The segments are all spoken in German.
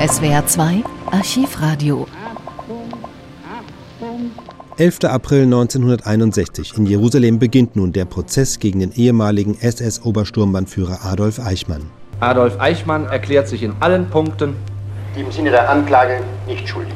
SWR 2 Archivradio. 11. April 1961 in Jerusalem beginnt nun der Prozess gegen den ehemaligen SS-Obersturmbannführer Adolf Eichmann. Adolf Eichmann erklärt sich in allen Punkten im Sinne der Anklage nicht schuldig.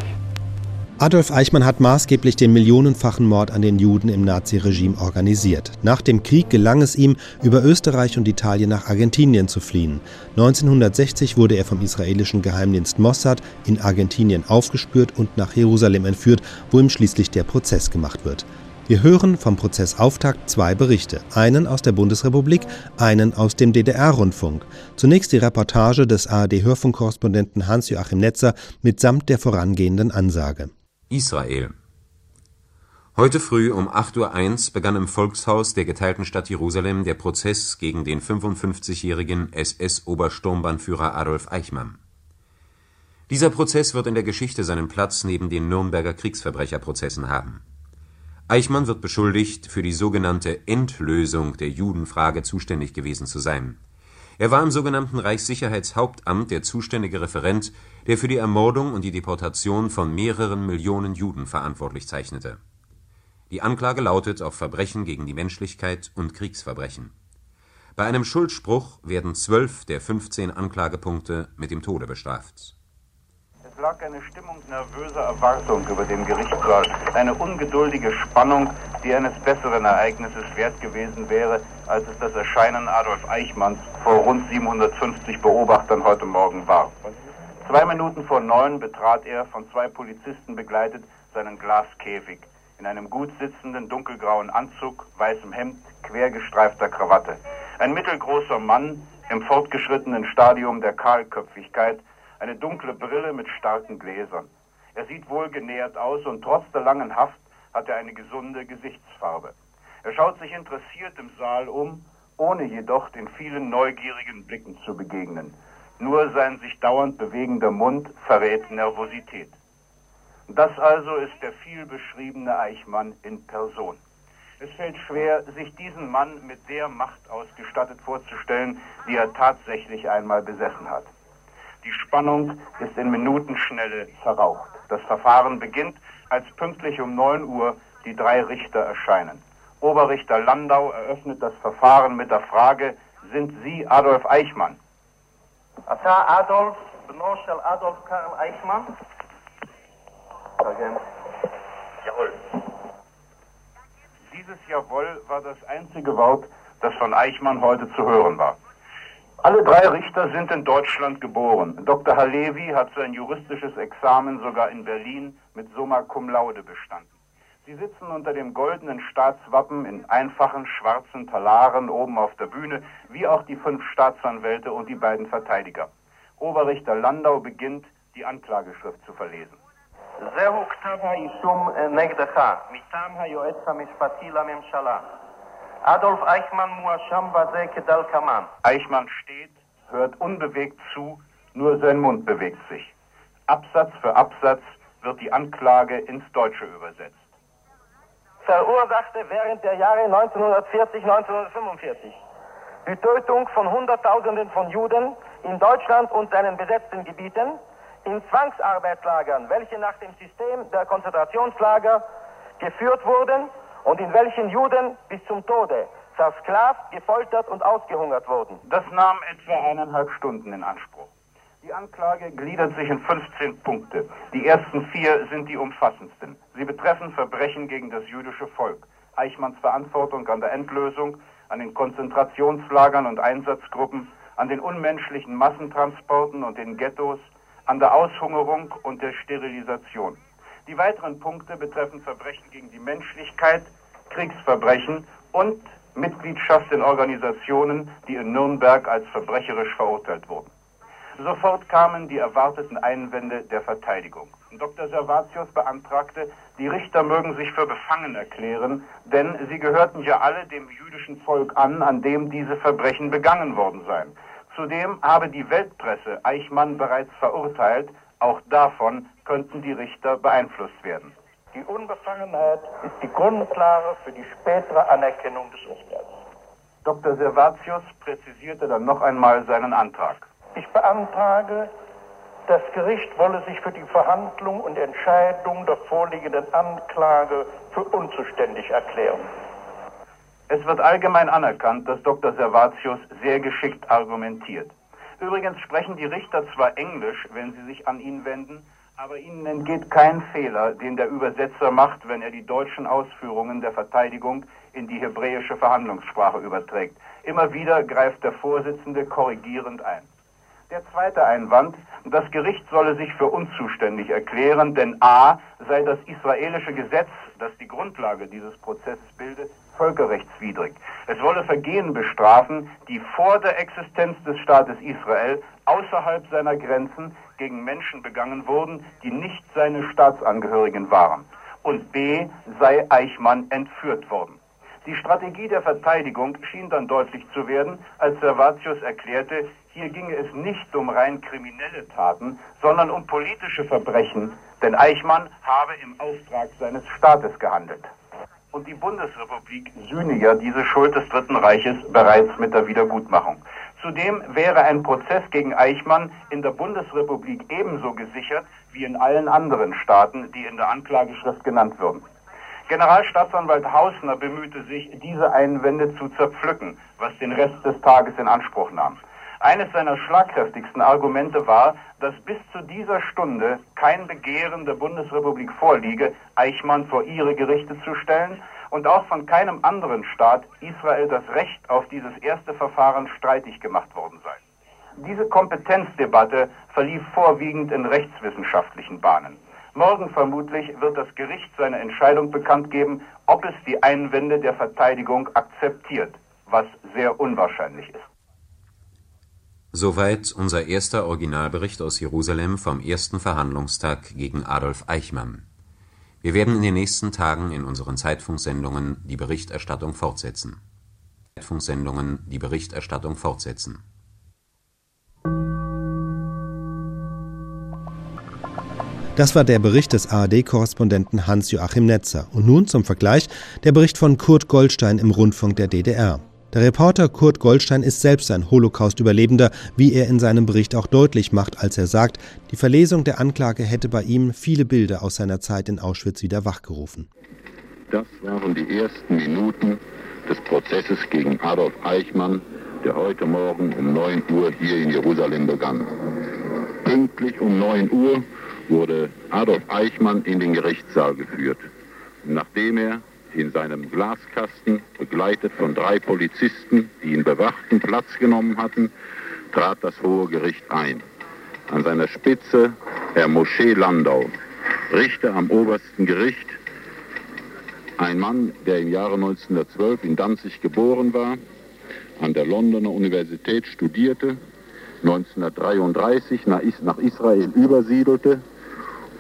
Adolf Eichmann hat maßgeblich den millionenfachen Mord an den Juden im Naziregime organisiert. Nach dem Krieg gelang es ihm, über Österreich und Italien nach Argentinien zu fliehen. 1960 wurde er vom israelischen Geheimdienst Mossad in Argentinien aufgespürt und nach Jerusalem entführt, wo ihm schließlich der Prozess gemacht wird. Wir hören vom Prozessauftakt zwei Berichte, einen aus der Bundesrepublik, einen aus dem DDR-Rundfunk. Zunächst die Reportage des ARD-Hörfunkkorrespondenten Hans-Joachim Netzer mitsamt der vorangehenden Ansage. Israel Heute früh um 8.01 Uhr begann im Volkshaus der geteilten Stadt Jerusalem der Prozess gegen den 55-jährigen SS-Obersturmbannführer Adolf Eichmann. Dieser Prozess wird in der Geschichte seinen Platz neben den Nürnberger Kriegsverbrecherprozessen haben. Eichmann wird beschuldigt, für die sogenannte Endlösung der Judenfrage zuständig gewesen zu sein er war im sogenannten Reichssicherheitshauptamt der zuständige Referent, der für die Ermordung und die Deportation von mehreren Millionen Juden verantwortlich zeichnete. Die Anklage lautet auf Verbrechen gegen die Menschlichkeit und Kriegsverbrechen. Bei einem Schuldspruch werden zwölf der 15 Anklagepunkte mit dem Tode bestraft es lag eine Stimmung nervöser Erwartung über dem Gerichtssaal, eine ungeduldige Spannung, die eines besseren Ereignisses wert gewesen wäre, als es das Erscheinen Adolf Eichmanns vor rund 750 Beobachtern heute Morgen war. Zwei Minuten vor neun betrat er, von zwei Polizisten begleitet, seinen Glaskäfig in einem gut sitzenden dunkelgrauen Anzug, weißem Hemd, quergestreifter Krawatte. Ein mittelgroßer Mann im fortgeschrittenen Stadium der Kahlköpfigkeit, eine dunkle Brille mit starken Gläsern. Er sieht wohlgenährt aus und trotz der langen Haft hat er eine gesunde Gesichtsfarbe. Er schaut sich interessiert im Saal um, ohne jedoch den vielen neugierigen Blicken zu begegnen. Nur sein sich dauernd bewegender Mund verrät Nervosität. Das also ist der vielbeschriebene Eichmann in Person. Es fällt schwer, sich diesen Mann mit der Macht ausgestattet vorzustellen, die er tatsächlich einmal besessen hat. Die Spannung ist in Minutenschnelle verraucht. Das Verfahren beginnt, als pünktlich um 9 Uhr die drei Richter erscheinen. Oberrichter Landau eröffnet das Verfahren mit der Frage, sind Sie Adolf Eichmann? אתה Adolf, בנו של אדולף קרל אייכמן? Jawohl. Dieses Jawohl war das einzige Wort, das von Eichmann heute zu hören war. Alle drei Richter sind in Deutschland geboren. Dr. Halevi hat sein juristisches Examen sogar in Berlin mit Summa Cum Laude bestanden. Sie sitzen unter dem goldenen Staatswappen in einfachen schwarzen Talaren oben auf der Bühne, wie auch die fünf Staatsanwälte und die beiden Verteidiger. Oberrichter Landau beginnt, die Anklageschrift zu verlesen. זהו כתב האישום נגדך מטעם היועץ המשפטי לממשלה. Adolf Eichmann מואשם בזה כדלקמן. Eichmann steht, hört unbewegt zu, nur sein Mund bewegt sich. Absatz für Absatz wird die Anklage ins Deutsche übersetzt. Verursachte während der Jahre 1940-1945 die Tötung von Hunderttausenden von Juden in Deutschland und seinen besetzten Gebieten, in Zwangsarbeitslagern, welche nach dem System der Konzentrationslager geführt wurden und in welchen Juden bis zum Tode versklavt, gefoltert und ausgehungert wurden. Das nahm etwa eineinhalb Stunden in Anspruch. Die Anklage gliedert sich in 15 Punkte. Die ersten vier sind die umfassendsten. Sie betreffen Verbrechen gegen das jüdische Volk, Eichmanns Verantwortung an der Endlösung, an den Konzentrationslagern und Einsatzgruppen, an den unmenschlichen Massentransporten und den Ghettos, an der Aushungerung und der Sterilisation. Die weiteren Punkte betreffen Verbrechen gegen die Menschlichkeit, Kriegsverbrechen und Mitgliedschaft in Organisationen, die in Nürnberg als verbrecherisch verurteilt wurden. Sofort kamen die erwarteten Einwände der Verteidigung. Dr. Servatius beantragte, die Richter mögen sich für befangen erklären, denn sie gehörten ja alle dem jüdischen Volk an, an dem diese Verbrechen begangen worden seien. Zudem habe die Weltpresse Eichmann bereits verurteilt, auch davon könnten die Richter beeinflusst werden. Die Unbefangenheit ist die Grundlage für die spätere Anerkennung des Urteils. Dr. Servatius präzisierte dann noch einmal seinen Antrag. Ich beantrage Das Gericht wolle sich für die Verhandlung und Entscheidung der vorliegenden Anklage für unzuständig erklären. Es wird allgemein anerkannt, dass Dr. Servatius sehr geschickt argumentiert. Übrigens sprechen die Richter zwar Englisch, wenn sie sich an ihn wenden, aber ihnen entgeht kein Fehler, den der Übersetzer macht, wenn er die deutschen Ausführungen der Verteidigung in die hebräische Verhandlungssprache überträgt. Immer wieder greift der Vorsitzende korrigierend ein. Der zweite Einwand, das Gericht solle sich für unzuständig erklären, denn a. sei das israelische Gesetz, das die Grundlage dieses Prozesses bildet, völkerrechtswidrig. Es wolle Vergehen bestrafen, die vor der Existenz des Staates Israel außerhalb seiner Grenzen gegen Menschen begangen wurden, die nicht seine Staatsangehörigen waren. Und b. sei Eichmann entführt worden. Die Strategie der Verteidigung schien dann deutlich zu werden, als Servatius erklärte, hier ginge es nicht um rein kriminelle Taten, sondern um politische Verbrechen, denn Eichmann habe im Auftrag seines Staates gehandelt und die Bundesrepublik sühne ja diese Schuld des Dritten Reiches bereits mit der Wiedergutmachung. Zudem wäre ein Prozess gegen Eichmann in der Bundesrepublik ebenso gesichert wie in allen anderen Staaten, die in der Anklageschrift genannt würden. Generalstaatsanwalt Hausner bemühte sich, diese Einwände zu zerpflücken, was den Rest des Tages in Anspruch nahm. Eines seiner schlagkräftigsten Argumente war, dass bis zu dieser Stunde kein Begehren der Bundesrepublik vorliege, Eichmann vor ihre Gerichte zu stellen und auch von keinem anderen Staat Israel das Recht auf dieses erste Verfahren streitig gemacht worden sei. Diese Kompetenzdebatte verlief vorwiegend in rechtswissenschaftlichen Bahnen. Morgen vermutlich wird das Gericht seine Entscheidung bekannt geben, ob es die Einwände der Verteidigung akzeptiert, was sehr unwahrscheinlich ist. Soweit unser erster Originalbericht aus Jerusalem vom ersten Verhandlungstag gegen Adolf Eichmann. Wir werden in den nächsten Tagen in unseren Zeitfunksendungen die Berichterstattung fortsetzen. Zeitfunksendungen die Berichterstattung fortsetzen. Das war der Bericht des ARD-Korrespondenten Hans-Joachim Netzer. Und nun zum Vergleich der Bericht von Kurt Goldstein im Rundfunk der DDR. Der Reporter Kurt Goldstein ist selbst ein Holocaust-Überlebender, wie er in seinem Bericht auch deutlich macht, als er sagt, die Verlesung der Anklage hätte bei ihm viele Bilder aus seiner Zeit in Auschwitz wieder wachgerufen. Das waren die ersten Minuten des Prozesses gegen Adolf Eichmann, der heute Morgen um 9 Uhr hier in Jerusalem begann. Pünktlich um 9 Uhr wurde Adolf Eichmann in den Gerichtssaal geführt. Nachdem er in seinem Glaskasten, begleitet von drei Polizisten, die ihn bewachten, Platz genommen hatten, trat das Hohe Gericht ein. An seiner Spitze Herr Mosche Landau, Richter am obersten Gericht, ein Mann, der im Jahre 1912 in Danzig geboren war, an der Londoner Universität studierte, 1933 nach Israel übersiedelte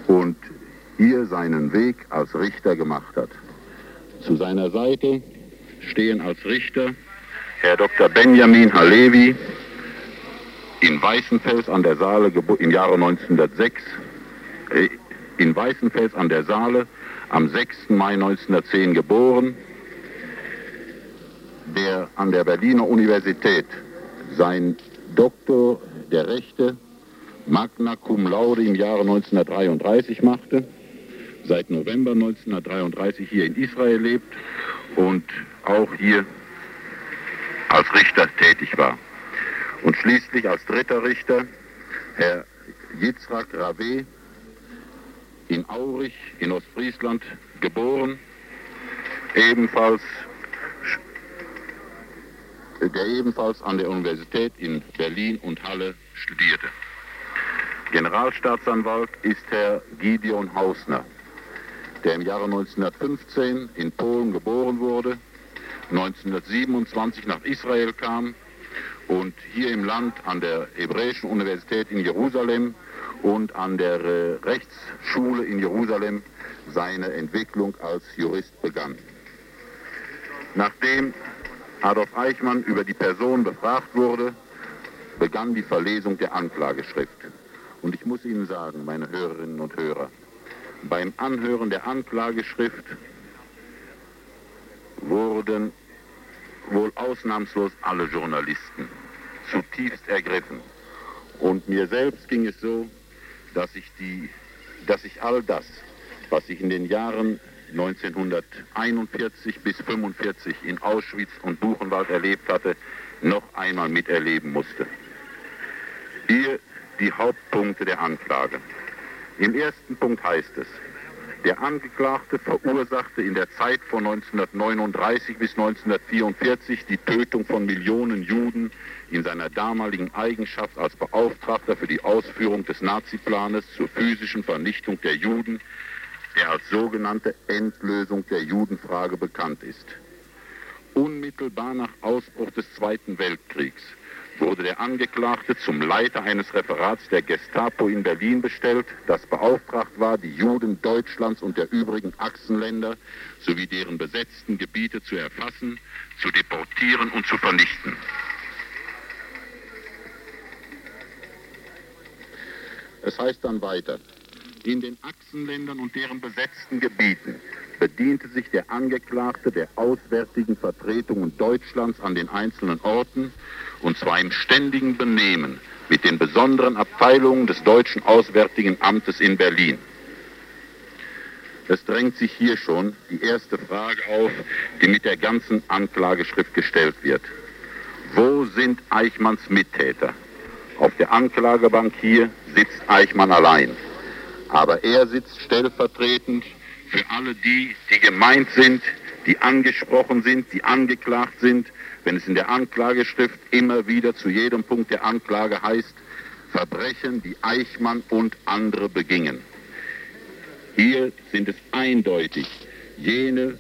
und hier seinen Weg als Richter gemacht hat. Zu seiner Seite stehen als Richter Herr Dr. Benjamin Halevi in Weißenfels an der Saale im Jahre 1906, äh, in Weißenfels an der Saale am 6. Mai 1910 geboren, der an der Berliner Universität sein Doktor der Rechte Magna Cum Laude im Jahre 1933 machte seit November 1933 hier in Israel lebt und auch hier als Richter tätig war. Und schließlich als dritter Richter Herr Yitzhak Rave in Aurich in Ostfriesland geboren, ebenfalls der ebenfalls an der Universität in Berlin und Halle studierte. Generalstaatsanwalt ist Herr Gideon Hausner der im Jahre 1915 in Polen geboren wurde, 1927 nach Israel kam und hier im Land an der Hebräischen Universität in Jerusalem und an der äh, Rechtsschule in Jerusalem seine Entwicklung als Jurist begann. Nachdem Adolf Eichmann über die Person befragt wurde, begann die Verlesung der Anklageschrift. Und ich muss Ihnen sagen, meine Hörerinnen und Hörer, beim Anhören der Anklageschrift wurden wohl ausnahmslos alle Journalisten zutiefst ergriffen. Und mir selbst ging es so, dass ich, die, dass ich all das, was ich in den Jahren 1941 bis 1945 in Auschwitz und Buchenwald erlebt hatte, noch einmal miterleben musste. Hier die Hauptpunkte der Anklage. Im ersten Punkt heißt es, der Angeklagte verursachte in der Zeit von 1939 bis 1944 die Tötung von Millionen Juden in seiner damaligen Eigenschaft als Beauftragter für die Ausführung des Naziplanes zur physischen Vernichtung der Juden, der als sogenannte Endlösung der Judenfrage bekannt ist. Unmittelbar nach Ausbruch des Zweiten Weltkriegs wurde der Angeklagte zum Leiter eines Referats der Gestapo in Berlin bestellt, das beauftragt war, die Juden Deutschlands und der übrigen Achsenländer sowie deren besetzten Gebiete zu erfassen, zu deportieren und zu vernichten. Es heißt dann weiter, in den Achsenländern und deren besetzten Gebieten bediente sich der Angeklagte der auswärtigen Vertretungen Deutschlands an den einzelnen Orten, und zwar im ständigen Benehmen mit den besonderen Abteilungen des Deutschen Auswärtigen Amtes in Berlin. Es drängt sich hier schon die erste Frage auf, die mit der ganzen Anklageschrift gestellt wird. Wo sind Eichmanns Mittäter? Auf der Anklagebank hier sitzt Eichmann allein. Aber er sitzt stellvertretend für alle die, die gemeint sind, die angesprochen sind, die angeklagt sind, wenn es in der Anklageschrift immer wieder zu jedem Punkt der Anklage heißt, Verbrechen, die Eichmann und andere begingen. Hier sind es eindeutig jene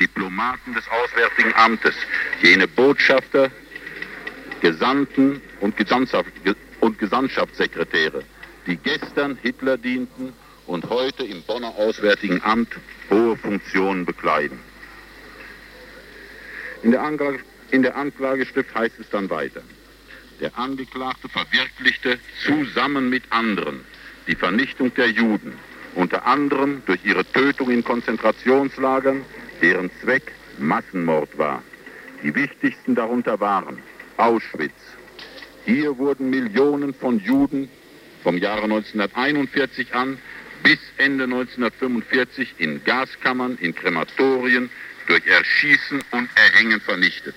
Diplomaten des Auswärtigen Amtes, jene Botschafter, Gesandten und, und Gesandtschaftssekretäre, die gestern Hitler dienten und heute im Bonner Auswärtigen Amt hohe Funktionen bekleiden. In der, in der Anklageschrift heißt es dann weiter. Der Angeklagte verwirklichte zusammen mit anderen die Vernichtung der Juden, unter anderem durch ihre Tötung in Konzentrationslagern, deren Zweck Massenmord war. Die wichtigsten darunter waren Auschwitz. Hier wurden Millionen von Juden vom Jahre 1941 an bis Ende 1945 in Gaskammern, in Krematorien, durch Erschießen und Erhängen vernichtet.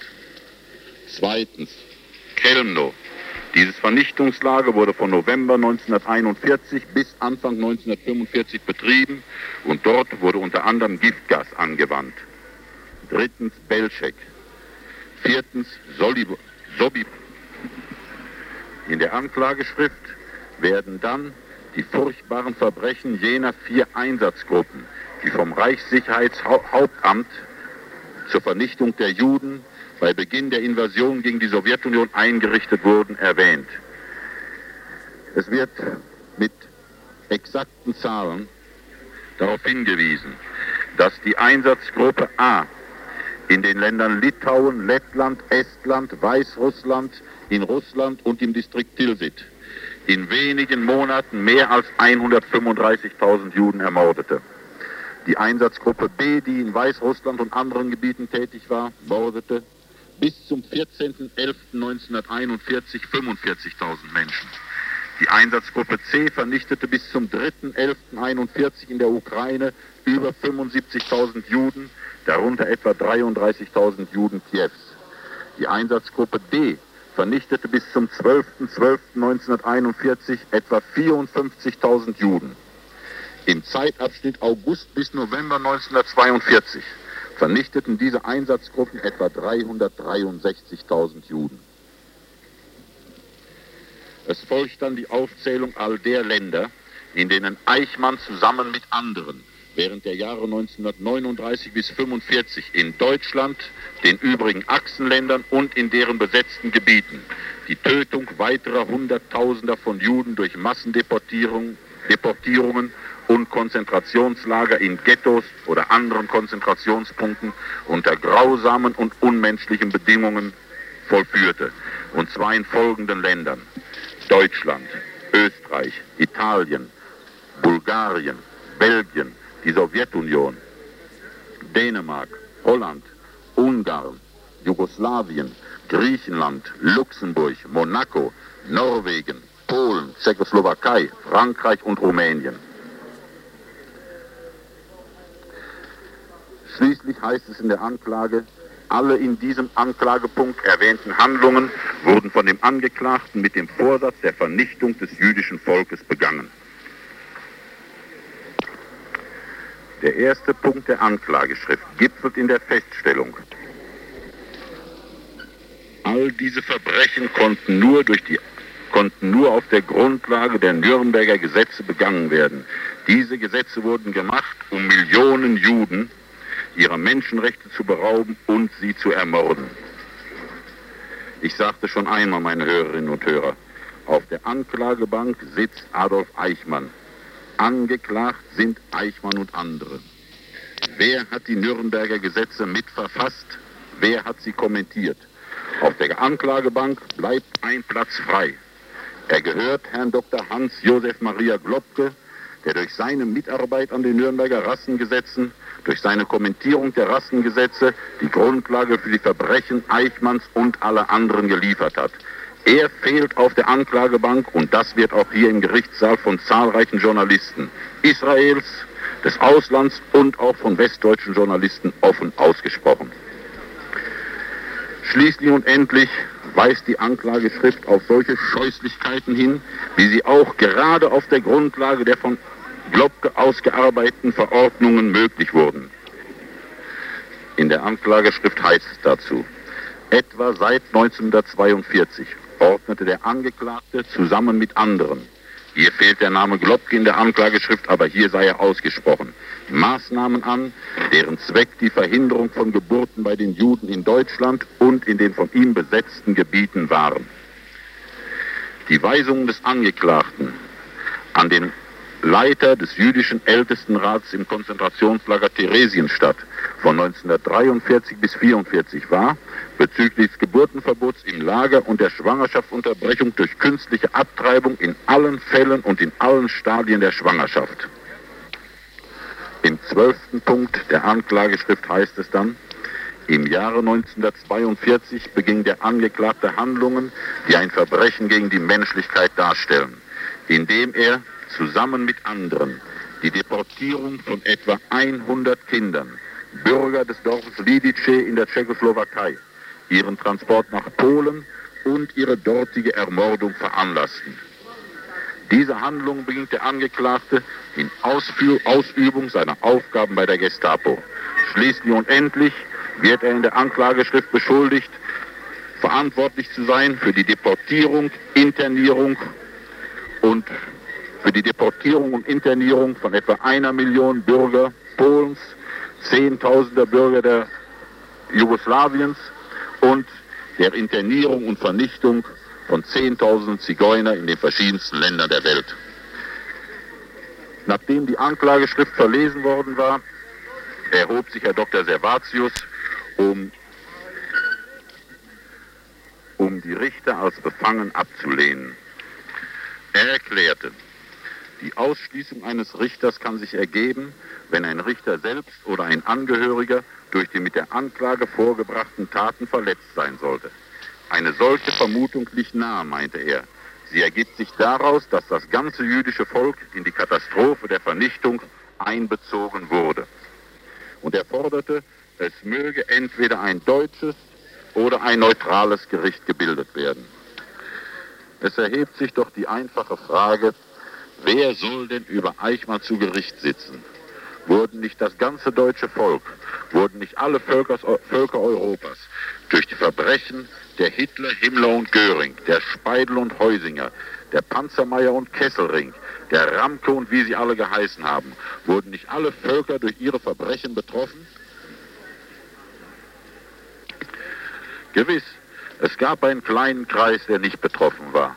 Zweitens, Kelmno. Dieses Vernichtungslager wurde von November 1941 bis Anfang 1945 betrieben und dort wurde unter anderem Giftgas angewandt. Drittens, Belschek. Viertens, Solib Sobi. In der Anklageschrift werden dann die furchtbaren Verbrechen jener vier Einsatzgruppen, die vom Reichssicherheitshauptamt zur Vernichtung der Juden bei Beginn der Invasion gegen die Sowjetunion eingerichtet wurden, erwähnt. Es wird mit exakten Zahlen darauf hingewiesen, dass die Einsatzgruppe A in den Ländern Litauen, Lettland, Estland, Weißrussland, in Russland und im Distrikt Tilsit in wenigen Monaten mehr als 135.000 Juden ermordete. Die Einsatzgruppe B, die in Weißrussland und anderen Gebieten tätig war, mordete bis zum 14.11.1941 45.000 Menschen. Die Einsatzgruppe C vernichtete bis zum 3.11.41 in der Ukraine über 75.000 Juden, darunter etwa 33.000 Juden Kiews. Die Einsatzgruppe D vernichtete bis zum 12.12.1941 etwa 54.000 Juden. Im Zeitabschnitt August bis November 1942 vernichteten diese Einsatzgruppen etwa 363.000 Juden. Es folgt dann die Aufzählung all der Länder, in denen Eichmann zusammen mit anderen während der Jahre 1939 bis 1945 in Deutschland, den übrigen Achsenländern und in deren besetzten Gebieten die Tötung weiterer Hunderttausender von Juden durch Massendeportierungen Deportierungen und Konzentrationslager in Ghettos oder anderen Konzentrationspunkten unter grausamen und unmenschlichen Bedingungen vollführte. Und zwar in folgenden Ländern. Deutschland, Österreich, Italien, Bulgarien, Belgien, die Sowjetunion, Dänemark, Holland, Ungarn, Jugoslawien, Griechenland, Luxemburg, Monaco, Norwegen, Polen, Tschechoslowakei, Frankreich und Rumänien. Schließlich heißt es in der Anklage, alle in diesem Anklagepunkt erwähnten Handlungen wurden von dem Angeklagten mit dem Vorsatz der Vernichtung des jüdischen Volkes begangen. Der erste Punkt der Anklageschrift gipfelt in der Feststellung, all diese Verbrechen konnten nur, durch die, konnten nur auf der Grundlage der Nürnberger Gesetze begangen werden. Diese Gesetze wurden gemacht, um Millionen Juden ihrer Menschenrechte zu berauben und sie zu ermorden. Ich sagte schon einmal, meine Hörerinnen und Hörer, auf der Anklagebank sitzt Adolf Eichmann. Angeklagt sind Eichmann und andere. Wer hat die Nürnberger Gesetze mitverfasst? Wer hat sie kommentiert? Auf der Anklagebank bleibt ein Platz frei. Er gehört Herrn Dr. Hans-Josef Maria Globke, der durch seine Mitarbeit an den Nürnberger Rassengesetzen durch seine Kommentierung der Rassengesetze die Grundlage für die Verbrechen Eichmanns und aller anderen geliefert hat. Er fehlt auf der Anklagebank und das wird auch hier im Gerichtssaal von zahlreichen Journalisten Israels, des Auslands und auch von westdeutschen Journalisten offen ausgesprochen. Schließlich und endlich weist die Anklageschrift auf solche Scheußlichkeiten hin, wie sie auch gerade auf der Grundlage der von Globke ausgearbeiteten Verordnungen möglich wurden. In der Anklageschrift heißt es dazu, etwa seit 1942 ordnete der Angeklagte zusammen mit anderen, hier fehlt der Name Globke in der Anklageschrift, aber hier sei er ausgesprochen, Maßnahmen an, deren Zweck die Verhinderung von Geburten bei den Juden in Deutschland und in den von ihm besetzten Gebieten waren. Die Weisungen des Angeklagten an den Leiter des jüdischen Ältestenrats im Konzentrationslager Theresienstadt von 1943 bis 1944 war, bezüglich des Geburtenverbots im Lager und der Schwangerschaftsunterbrechung durch künstliche Abtreibung in allen Fällen und in allen Stadien der Schwangerschaft. Im zwölften Punkt der Anklageschrift heißt es dann, im Jahre 1942 beging der Angeklagte Handlungen, die ein Verbrechen gegen die Menschlichkeit darstellen, indem er zusammen mit anderen die Deportierung von etwa 100 Kindern, Bürger des Dorfes Lidice in der Tschechoslowakei, ihren Transport nach Polen und ihre dortige Ermordung veranlassten. Diese Handlung bringt der Angeklagte in Ausführ Ausübung seiner Aufgaben bei der Gestapo. Schließlich und endlich wird er in der Anklageschrift beschuldigt, verantwortlich zu sein für die Deportierung, Internierung und für die Deportierung und Internierung von etwa einer Million Bürger Polens, Zehntausender Bürger der Jugoslawiens und der Internierung und Vernichtung von Zehntausenden Zigeuner in den verschiedensten Ländern der Welt. Nachdem die Anklageschrift verlesen worden war, erhob sich Herr Dr. Servatius, um, um die Richter als befangen abzulehnen. Er erklärte, die Ausschließung eines Richters kann sich ergeben, wenn ein Richter selbst oder ein Angehöriger durch die mit der Anklage vorgebrachten Taten verletzt sein sollte. Eine solche Vermutung liegt nahe, meinte er. Sie ergibt sich daraus, dass das ganze jüdische Volk in die Katastrophe der Vernichtung einbezogen wurde. Und er forderte, es möge entweder ein deutsches oder ein neutrales Gericht gebildet werden. Es erhebt sich doch die einfache Frage, Wer soll denn über Eichmann zu Gericht sitzen? Wurden nicht das ganze deutsche Volk, wurden nicht alle Völker, Völker Europas durch die Verbrechen der Hitler, Himmler und Göring, der Speidel und Heusinger, der Panzermeier und Kesselring, der Ramke und wie sie alle geheißen haben, wurden nicht alle Völker durch ihre Verbrechen betroffen? Gewiss, es gab einen kleinen Kreis, der nicht betroffen war.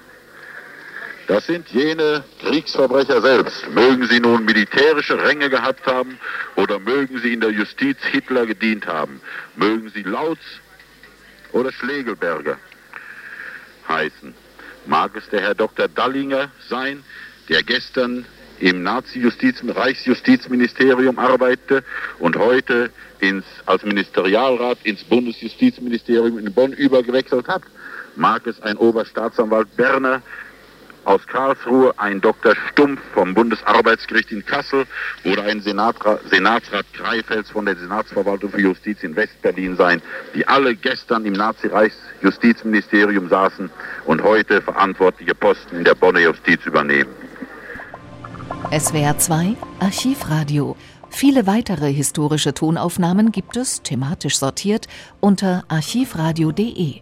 Das sind jene Kriegsverbrecher selbst. Mögen sie nun militärische Ränge gehabt haben oder mögen sie in der Justiz Hitler gedient haben. Mögen sie Lautz oder Schlegelberger heißen. Mag es der Herr Dr. Dallinger sein, der gestern im Nazi-Reichsjustizministerium arbeitete und heute ins, als Ministerialrat ins Bundesjustizministerium in Bonn übergewechselt hat. Mag es ein Oberstaatsanwalt Berner aus Karlsruhe, ein Dr. Stumpf vom Bundesarbeitsgericht in Kassel oder ein Senatra, Senatsrat Kreifels von der Senatsverwaltung für Justiz in Westberlin sein, die alle gestern im Nazireichsjustizministerium saßen und heute verantwortliche Posten in der Bonner Justiz übernehmen. SWR 2 Archivradio. Viele weitere historische Tonaufnahmen gibt es, thematisch sortiert, unter archivradio.de.